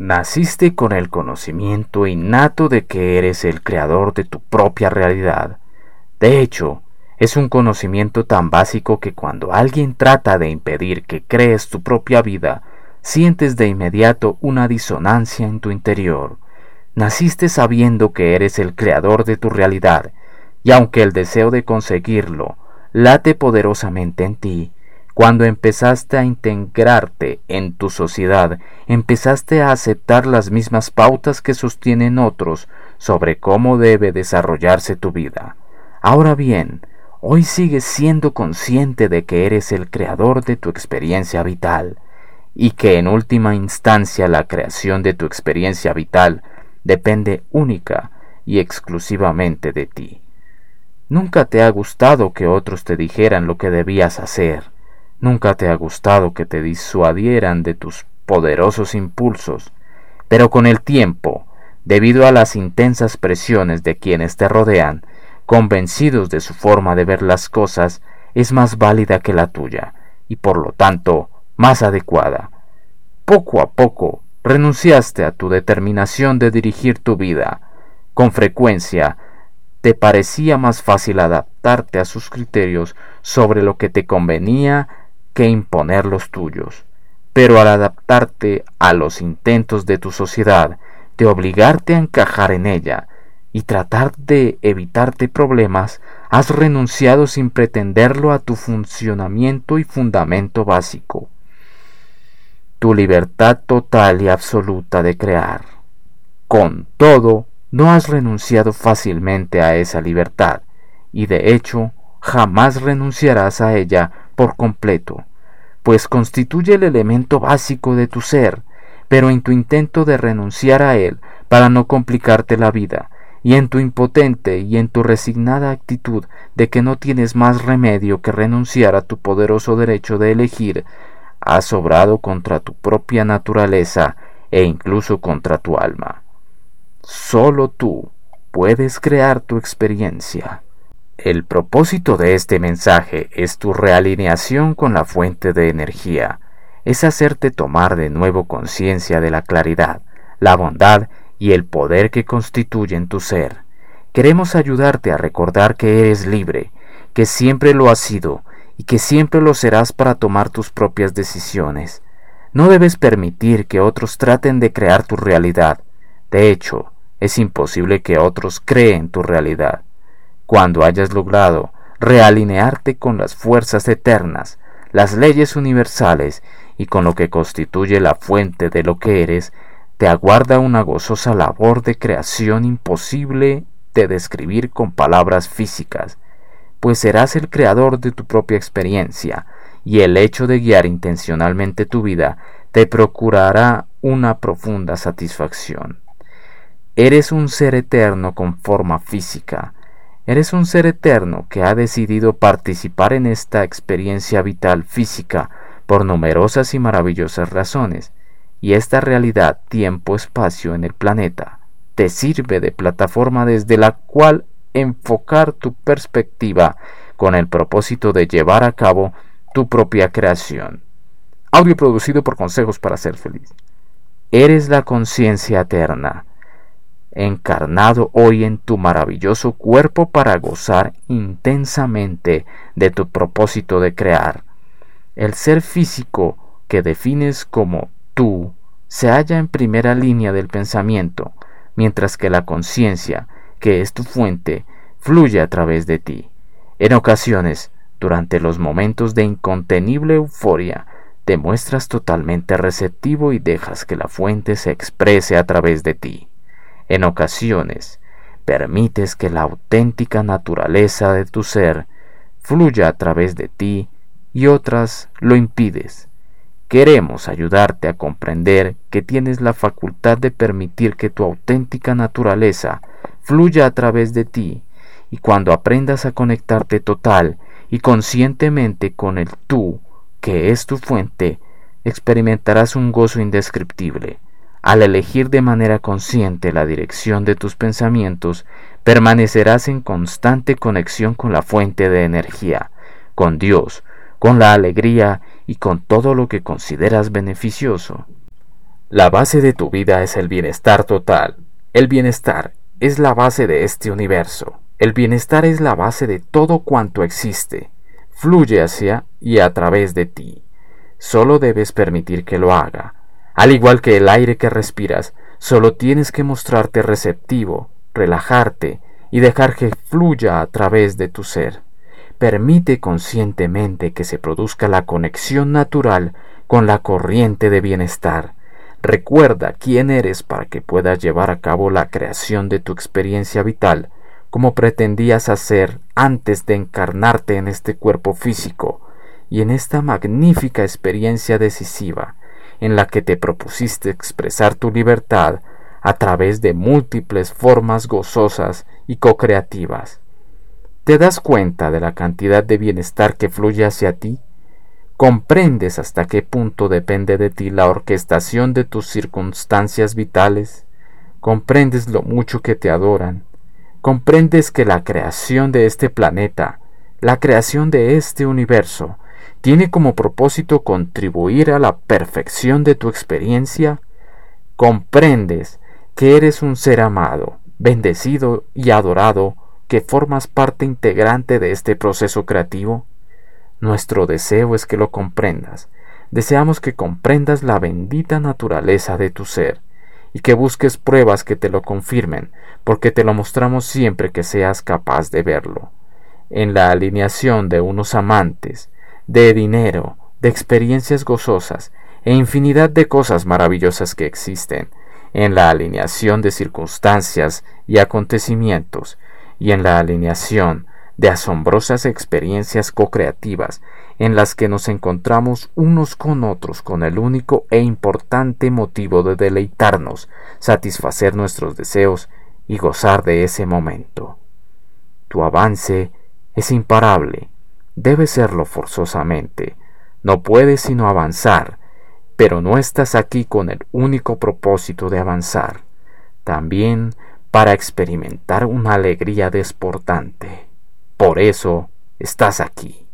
Naciste con el conocimiento innato de que eres el creador de tu propia realidad. De hecho, es un conocimiento tan básico que cuando alguien trata de impedir que crees tu propia vida, sientes de inmediato una disonancia en tu interior. Naciste sabiendo que eres el creador de tu realidad, y aunque el deseo de conseguirlo late poderosamente en ti, cuando empezaste a integrarte en tu sociedad, empezaste a aceptar las mismas pautas que sostienen otros sobre cómo debe desarrollarse tu vida. Ahora bien, hoy sigues siendo consciente de que eres el creador de tu experiencia vital, y que en última instancia la creación de tu experiencia vital depende única y exclusivamente de ti. Nunca te ha gustado que otros te dijeran lo que debías hacer. Nunca te ha gustado que te disuadieran de tus poderosos impulsos. Pero con el tiempo, debido a las intensas presiones de quienes te rodean, convencidos de su forma de ver las cosas, es más válida que la tuya, y por lo tanto más adecuada. Poco a poco renunciaste a tu determinación de dirigir tu vida. Con frecuencia te parecía más fácil adaptarte a sus criterios sobre lo que te convenía que imponer los tuyos. Pero al adaptarte a los intentos de tu sociedad, de obligarte a encajar en ella y tratar de evitarte problemas, has renunciado sin pretenderlo a tu funcionamiento y fundamento básico tu libertad total y absoluta de crear. Con todo, no has renunciado fácilmente a esa libertad, y de hecho jamás renunciarás a ella por completo, pues constituye el elemento básico de tu ser, pero en tu intento de renunciar a él para no complicarte la vida, y en tu impotente y en tu resignada actitud de que no tienes más remedio que renunciar a tu poderoso derecho de elegir has sobrado contra tu propia naturaleza e incluso contra tu alma. Solo tú puedes crear tu experiencia. El propósito de este mensaje es tu realineación con la fuente de energía, es hacerte tomar de nuevo conciencia de la claridad, la bondad y el poder que constituyen tu ser. Queremos ayudarte a recordar que eres libre, que siempre lo has sido y que siempre lo serás para tomar tus propias decisiones. No debes permitir que otros traten de crear tu realidad. De hecho, es imposible que otros creen tu realidad. Cuando hayas logrado realinearte con las fuerzas eternas, las leyes universales y con lo que constituye la fuente de lo que eres, te aguarda una gozosa labor de creación imposible de describir con palabras físicas pues serás el creador de tu propia experiencia, y el hecho de guiar intencionalmente tu vida te procurará una profunda satisfacción. Eres un ser eterno con forma física, eres un ser eterno que ha decidido participar en esta experiencia vital física por numerosas y maravillosas razones, y esta realidad tiempo-espacio en el planeta te sirve de plataforma desde la cual enfocar tu perspectiva con el propósito de llevar a cabo tu propia creación. Audio producido por Consejos para Ser Feliz. Eres la conciencia eterna, encarnado hoy en tu maravilloso cuerpo para gozar intensamente de tu propósito de crear. El ser físico que defines como tú se halla en primera línea del pensamiento, mientras que la conciencia que es tu fuente, fluye a través de ti. En ocasiones, durante los momentos de incontenible euforia, te muestras totalmente receptivo y dejas que la fuente se exprese a través de ti. En ocasiones, permites que la auténtica naturaleza de tu ser fluya a través de ti y otras lo impides. Queremos ayudarte a comprender que tienes la facultad de permitir que tu auténtica naturaleza fluya a través de ti, y cuando aprendas a conectarte total y conscientemente con el tú, que es tu fuente, experimentarás un gozo indescriptible. Al elegir de manera consciente la dirección de tus pensamientos, permanecerás en constante conexión con la fuente de energía, con Dios, con la alegría y con todo lo que consideras beneficioso. La base de tu vida es el bienestar total. El bienestar es la base de este universo. El bienestar es la base de todo cuanto existe. Fluye hacia y a través de ti. Solo debes permitir que lo haga. Al igual que el aire que respiras, solo tienes que mostrarte receptivo, relajarte y dejar que fluya a través de tu ser. Permite conscientemente que se produzca la conexión natural con la corriente de bienestar Recuerda quién eres para que puedas llevar a cabo la creación de tu experiencia vital como pretendías hacer antes de encarnarte en este cuerpo físico y en esta magnífica experiencia decisiva en la que te propusiste expresar tu libertad a través de múltiples formas gozosas y co-creativas. ¿Te das cuenta de la cantidad de bienestar que fluye hacia ti? ¿Comprendes hasta qué punto depende de ti la orquestación de tus circunstancias vitales? ¿Comprendes lo mucho que te adoran? ¿Comprendes que la creación de este planeta, la creación de este universo, tiene como propósito contribuir a la perfección de tu experiencia? ¿Comprendes que eres un ser amado, bendecido y adorado, que formas parte integrante de este proceso creativo? Nuestro deseo es que lo comprendas. Deseamos que comprendas la bendita naturaleza de tu ser y que busques pruebas que te lo confirmen, porque te lo mostramos siempre que seas capaz de verlo. En la alineación de unos amantes, de dinero, de experiencias gozosas e infinidad de cosas maravillosas que existen, en la alineación de circunstancias y acontecimientos, y en la alineación de asombrosas experiencias co-creativas en las que nos encontramos unos con otros con el único e importante motivo de deleitarnos, satisfacer nuestros deseos y gozar de ese momento. Tu avance es imparable, debe serlo forzosamente, no puedes sino avanzar, pero no estás aquí con el único propósito de avanzar, también para experimentar una alegría desportante. Por eso estás aquí.